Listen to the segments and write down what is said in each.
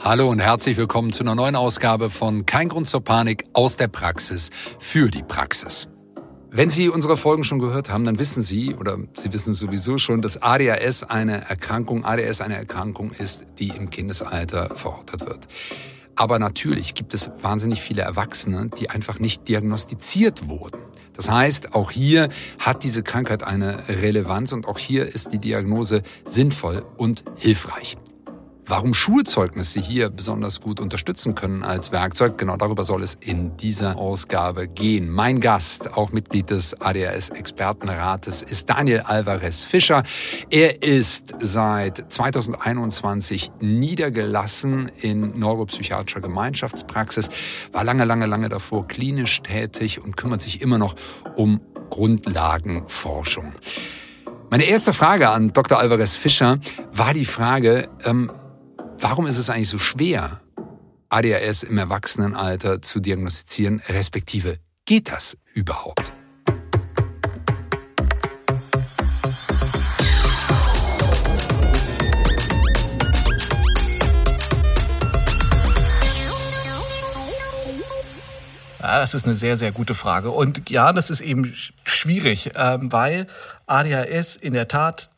Hallo und herzlich willkommen zu einer neuen Ausgabe von Kein Grund zur Panik aus der Praxis für die Praxis. Wenn Sie unsere Folgen schon gehört haben, dann wissen Sie oder Sie wissen sowieso schon, dass ADHS eine Erkrankung, ADS eine Erkrankung ist, die im Kindesalter verortet wird. Aber natürlich gibt es wahnsinnig viele Erwachsene, die einfach nicht diagnostiziert wurden. Das heißt, auch hier hat diese Krankheit eine Relevanz und auch hier ist die Diagnose sinnvoll und hilfreich. Warum Schulzeugnisse hier besonders gut unterstützen können als Werkzeug, genau darüber soll es in dieser Ausgabe gehen. Mein Gast, auch Mitglied des ADHS-Expertenrates, ist Daniel Alvarez Fischer. Er ist seit 2021 niedergelassen in neuropsychiatrischer Gemeinschaftspraxis, war lange, lange, lange davor klinisch tätig und kümmert sich immer noch um Grundlagenforschung. Meine erste Frage an Dr. Alvarez Fischer war die Frage, ähm, Warum ist es eigentlich so schwer, ADHS im Erwachsenenalter zu diagnostizieren, respektive geht das überhaupt? Ja, das ist eine sehr, sehr gute Frage. Und ja, das ist eben schwierig, ähm, weil ADHS in der Tat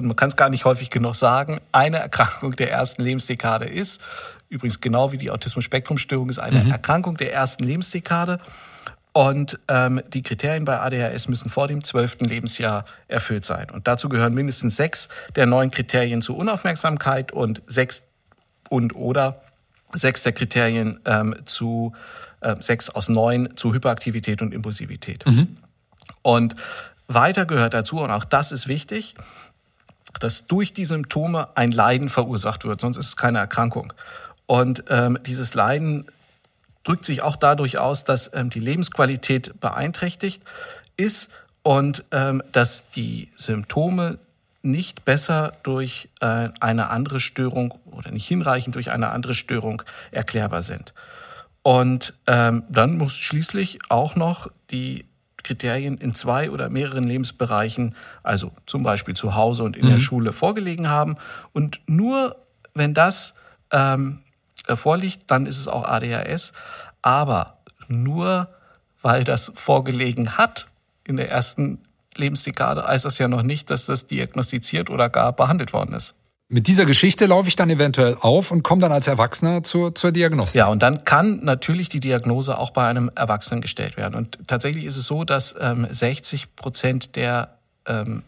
und man kann es gar nicht häufig genug sagen, eine Erkrankung der ersten Lebensdekade ist. Übrigens genau wie die Autismus-Spektrum-Störung ist eine mhm. Erkrankung der ersten Lebensdekade. Und ähm, die Kriterien bei ADHS müssen vor dem zwölften Lebensjahr erfüllt sein. Und dazu gehören mindestens sechs der neun Kriterien zur Unaufmerksamkeit und sechs und oder sechs der Kriterien ähm, zu äh, sechs aus neun zu Hyperaktivität und Impulsivität. Mhm. Und weiter gehört dazu, und auch das ist wichtig, dass durch die Symptome ein Leiden verursacht wird, sonst ist es keine Erkrankung. Und ähm, dieses Leiden drückt sich auch dadurch aus, dass ähm, die Lebensqualität beeinträchtigt ist und ähm, dass die Symptome nicht besser durch äh, eine andere Störung oder nicht hinreichend durch eine andere Störung erklärbar sind. Und ähm, dann muss schließlich auch noch die Kriterien in zwei oder mehreren Lebensbereichen, also zum Beispiel zu Hause und in mhm. der Schule, vorgelegen haben. Und nur wenn das ähm, vorliegt, dann ist es auch ADHS. Aber nur weil das vorgelegen hat in der ersten Lebensdekade, heißt das ja noch nicht, dass das diagnostiziert oder gar behandelt worden ist. Mit dieser Geschichte laufe ich dann eventuell auf und komme dann als Erwachsener zur, zur Diagnose. Ja, und dann kann natürlich die Diagnose auch bei einem Erwachsenen gestellt werden. Und tatsächlich ist es so, dass ähm, 60 Prozent der ähm,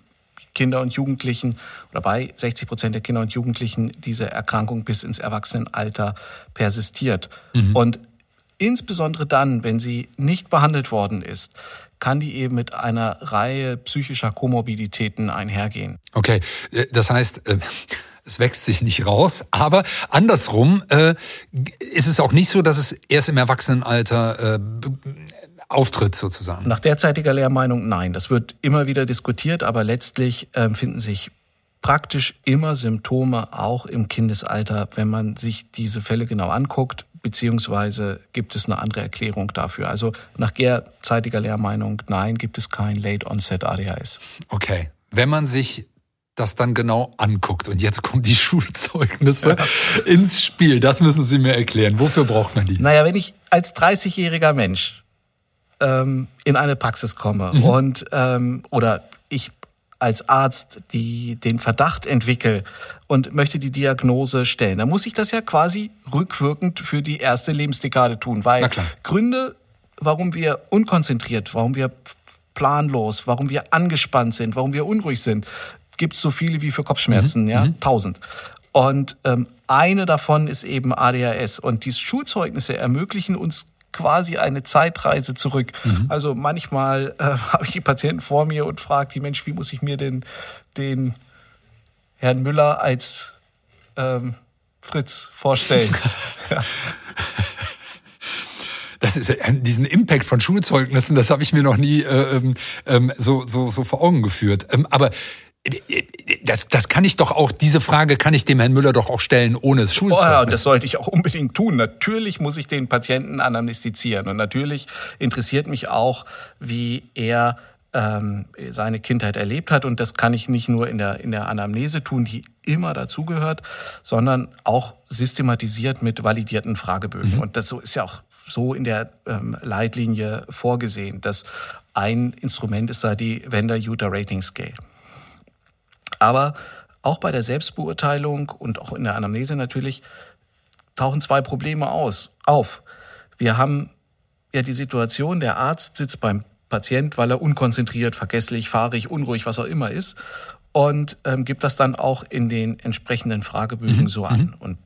Kinder und Jugendlichen oder bei 60 Prozent der Kinder und Jugendlichen diese Erkrankung bis ins Erwachsenenalter persistiert. Mhm. Und insbesondere dann, wenn sie nicht behandelt worden ist, kann die eben mit einer Reihe psychischer Komorbiditäten einhergehen. Okay, äh, das heißt, äh, es wächst sich nicht raus. Aber andersrum äh, ist es auch nicht so, dass es erst im Erwachsenenalter äh, auftritt sozusagen. Nach derzeitiger Lehrmeinung nein. Das wird immer wieder diskutiert, aber letztlich äh, finden sich praktisch immer Symptome auch im Kindesalter, wenn man sich diese Fälle genau anguckt, beziehungsweise gibt es eine andere Erklärung dafür. Also nach derzeitiger Lehrmeinung, nein, gibt es kein Late Onset ADHS. Okay. Wenn man sich das dann genau anguckt. Und jetzt kommen die Schulzeugnisse ja. ins Spiel. Das müssen Sie mir erklären. Wofür braucht man die? Naja, wenn ich als 30-jähriger Mensch ähm, in eine Praxis komme mhm. und ähm, oder ich als Arzt die, den Verdacht entwickle und möchte die Diagnose stellen, dann muss ich das ja quasi rückwirkend für die erste Lebensdekade tun, weil Gründe, warum wir unkonzentriert, warum wir planlos, warum wir angespannt sind, warum wir unruhig sind, gibt es so viele wie für Kopfschmerzen, mhm. ja, mhm. tausend. Und ähm, eine davon ist eben ADHS. Und die Schulzeugnisse ermöglichen uns quasi eine Zeitreise zurück. Mhm. Also manchmal äh, habe ich die Patienten vor mir und frage die Mensch, wie muss ich mir denn den Herrn Müller als ähm, Fritz vorstellen? ja. Das ist diesen Impact von Schulzeugnissen, das habe ich mir noch nie äh, ähm, ähm, so, so, so vor Augen geführt. Ähm, aber das, das kann ich doch auch, diese Frage kann ich dem Herrn Müller doch auch stellen, ohne es Schulzeugnis. Oh ja, das sollte ich auch unbedingt tun. Natürlich muss ich den Patienten anamnestizieren und natürlich interessiert mich auch, wie er ähm, seine Kindheit erlebt hat. Und das kann ich nicht nur in der, in der Anamnese tun, die immer dazugehört, sondern auch systematisiert mit validierten Fragebögen. Mhm. Und das so ist ja auch so in der ähm, Leitlinie vorgesehen, dass ein Instrument ist da die Vendor User Rating Scale. Aber auch bei der Selbstbeurteilung und auch in der Anamnese natürlich tauchen zwei Probleme aus, auf. Wir haben ja die Situation, der Arzt sitzt beim Patient, weil er unkonzentriert, vergesslich, fahrig, unruhig, was auch immer ist und ähm, gibt das dann auch in den entsprechenden Fragebögen mhm. so an. Mhm. Und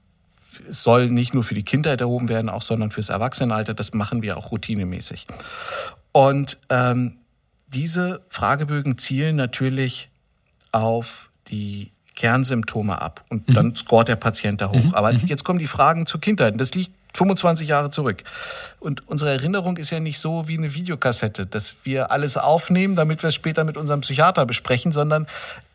es soll nicht nur für die Kindheit erhoben werden, auch sondern fürs Erwachsenenalter. Das machen wir auch routinemäßig. Und ähm, diese Fragebögen zielen natürlich auf die Kernsymptome ab und mhm. dann scoret der Patient da hoch. Mhm. Aber mhm. jetzt kommen die Fragen zur Kindheit. Das liegt 25 Jahre zurück. Und unsere Erinnerung ist ja nicht so wie eine Videokassette, dass wir alles aufnehmen, damit wir es später mit unserem Psychiater besprechen, sondern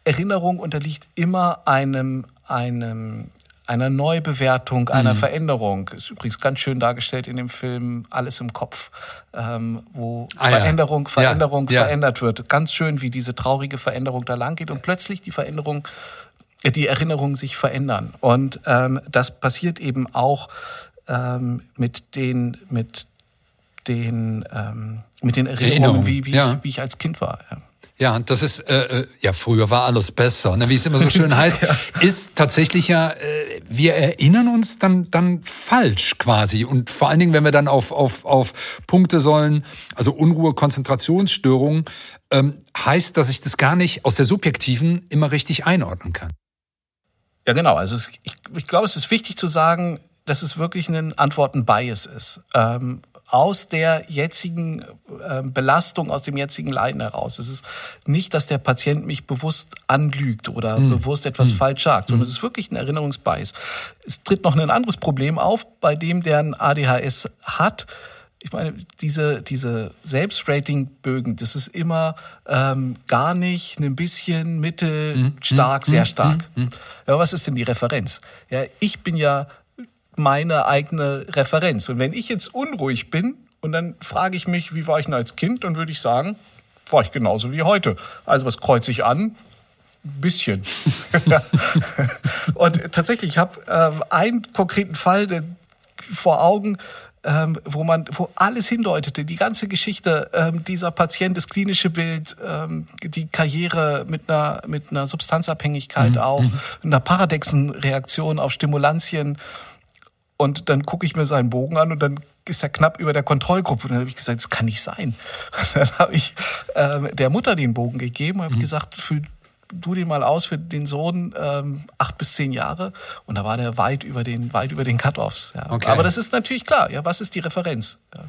Erinnerung unterliegt immer einem, einem einer Neubewertung, einer mhm. Veränderung. Ist übrigens ganz schön dargestellt in dem Film Alles im Kopf, ähm, wo ah, Veränderung, ja. Veränderung ja. verändert wird. Ganz schön, wie diese traurige Veränderung da lang geht und plötzlich die Veränderung, äh, die Erinnerungen sich verändern. Und ähm, das passiert eben auch ähm, mit den, mit den, ähm, mit den Erinnerungen, Erinnerung. wie, wie, ja. ich, wie ich als Kind war. Ja. Ja, das ist, äh, äh, ja, früher war alles besser, ne, wie es immer so schön heißt, ja. ist tatsächlich ja, äh, wir erinnern uns dann, dann falsch quasi. Und vor allen Dingen, wenn wir dann auf, auf, auf Punkte sollen, also Unruhe, Konzentrationsstörungen, ähm, heißt, dass ich das gar nicht aus der subjektiven immer richtig einordnen kann. Ja, genau. Also es, ich, ich glaube, es ist wichtig zu sagen, dass es wirklich ein Antworten-Bias ist. Ähm, aus der jetzigen äh, Belastung, aus dem jetzigen Leiden heraus. Es ist nicht, dass der Patient mich bewusst anlügt oder mhm. bewusst etwas mhm. falsch sagt, sondern mhm. es ist wirklich ein Erinnerungsbias. Es tritt noch ein anderes Problem auf, bei dem der ein ADHS hat. Ich meine, diese, diese Selbstratingbögen, das ist immer ähm, gar nicht, ein bisschen, mittel, mhm. stark, sehr mhm. stark. Ja, was ist denn die Referenz? Ja, ich bin ja meine eigene Referenz. Und wenn ich jetzt unruhig bin und dann frage ich mich, wie war ich denn als Kind, dann würde ich sagen, war ich genauso wie heute. Also was kreuze ich an? Ein bisschen. und tatsächlich, ich habe ähm, einen konkreten Fall vor Augen, ähm, wo man, wo alles hindeutete, die ganze Geschichte, ähm, dieser Patient, das klinische Bild, ähm, die Karriere mit einer, mit einer Substanzabhängigkeit mhm. auch, mhm. einer Paradexenreaktion auf Stimulantien. Und dann gucke ich mir seinen Bogen an und dann ist er knapp über der Kontrollgruppe. Und dann habe ich gesagt, das kann nicht sein. Und dann habe ich äh, der Mutter den Bogen gegeben und habe mhm. gesagt, füll du den mal aus für den Sohn ähm, acht bis zehn Jahre. Und da war der weit über den, weit über den Cut-Offs. Ja. Okay. Aber das ist natürlich klar. Ja, was ist die Referenz? Ja.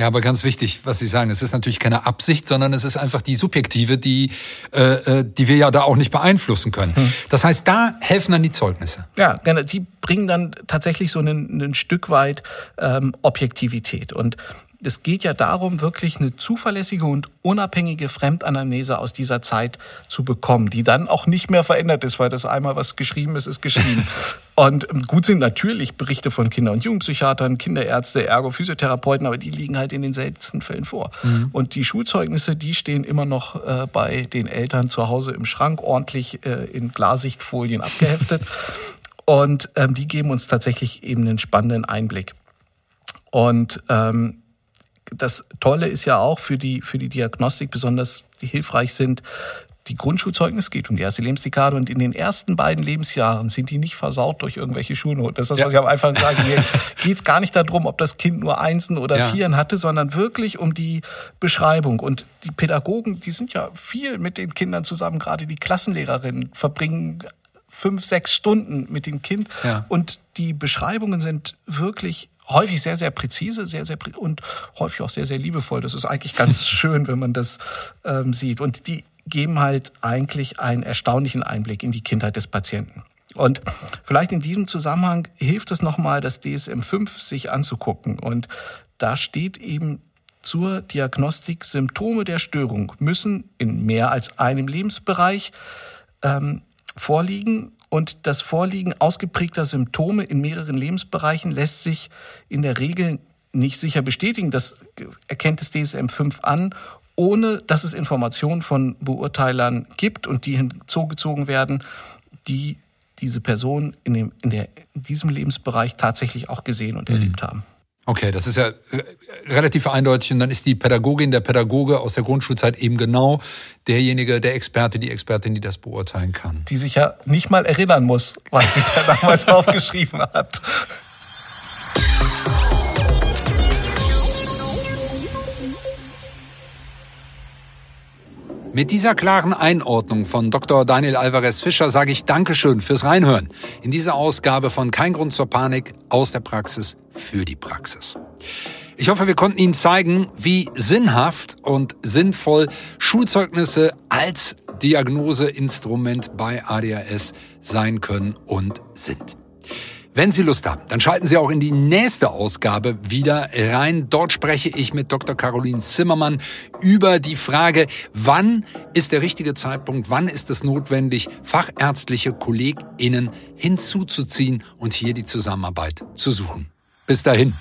Ja, aber ganz wichtig, was Sie sagen, es ist natürlich keine Absicht, sondern es ist einfach die subjektive, die, äh, äh, die wir ja da auch nicht beeinflussen können. Hm. Das heißt, da helfen dann die Zeugnisse. Ja, genau. Die bringen dann tatsächlich so ein, ein Stück weit ähm, Objektivität. Und es geht ja darum, wirklich eine zuverlässige und unabhängige Fremdanamnese aus dieser Zeit zu bekommen, die dann auch nicht mehr verändert ist, weil das einmal was geschrieben ist, ist geschrieben. und ähm, gut sind natürlich Berichte von Kinder- und Jugendpsychiatern, Kinderärzte, Ergo, Physiotherapeuten, aber die liegen halt in den seltensten Fällen vor. Mhm. Und die Schulzeugnisse, die stehen immer noch äh, bei den Eltern zu Hause im Schrank, ordentlich äh, in Klarsichtfolien abgeheftet. und ähm, die geben uns tatsächlich eben einen spannenden Einblick. Und ähm, das Tolle ist ja auch für die, für die Diagnostik besonders hilfreich sind, die Grundschulzeugnis geht um die erste Lebensdekade und in den ersten beiden Lebensjahren sind die nicht versaut durch irgendwelche Schulnoten. Das ist das, was ja. ich am Anfang sage. Hier geht es gar nicht darum, ob das Kind nur Einsen oder ja. Vieren hatte, sondern wirklich um die Beschreibung. Und die Pädagogen, die sind ja viel mit den Kindern zusammen, gerade die Klassenlehrerinnen verbringen fünf, sechs Stunden mit dem Kind. Ja. Und die Beschreibungen sind wirklich häufig sehr, sehr präzise, sehr, sehr prä und häufig auch sehr, sehr liebevoll. Das ist eigentlich ganz schön, wenn man das ähm, sieht. Und die geben halt eigentlich einen erstaunlichen Einblick in die Kindheit des Patienten. Und vielleicht in diesem Zusammenhang hilft es nochmal, das DSM-5 sich anzugucken. Und da steht eben zur Diagnostik, Symptome der Störung müssen in mehr als einem Lebensbereich ähm, vorliegen und das Vorliegen ausgeprägter Symptome in mehreren Lebensbereichen lässt sich in der Regel nicht sicher bestätigen. Das erkennt das DSM-5 an ohne dass es Informationen von Beurteilern gibt und die hinzugezogen werden, die diese Person in, dem, in, der, in diesem Lebensbereich tatsächlich auch gesehen und mhm. erlebt haben. Okay, das ist ja äh, relativ eindeutig. Und dann ist die Pädagogin, der Pädagoge aus der Grundschulzeit eben genau derjenige, der Experte, die Expertin, die das beurteilen kann. Die sich ja nicht mal erinnern muss, was sie ja damals aufgeschrieben hat. Mit dieser klaren Einordnung von Dr. Daniel Alvarez Fischer sage ich Dankeschön fürs Reinhören in dieser Ausgabe von Kein Grund zur Panik aus der Praxis für die Praxis. Ich hoffe, wir konnten Ihnen zeigen, wie sinnhaft und sinnvoll Schulzeugnisse als Diagnoseinstrument bei ADHS sein können und sind. Wenn Sie Lust haben, dann schalten Sie auch in die nächste Ausgabe wieder rein. Dort spreche ich mit Dr. Caroline Zimmermann über die Frage, wann ist der richtige Zeitpunkt, wann ist es notwendig, fachärztliche KollegInnen hinzuzuziehen und hier die Zusammenarbeit zu suchen. Bis dahin.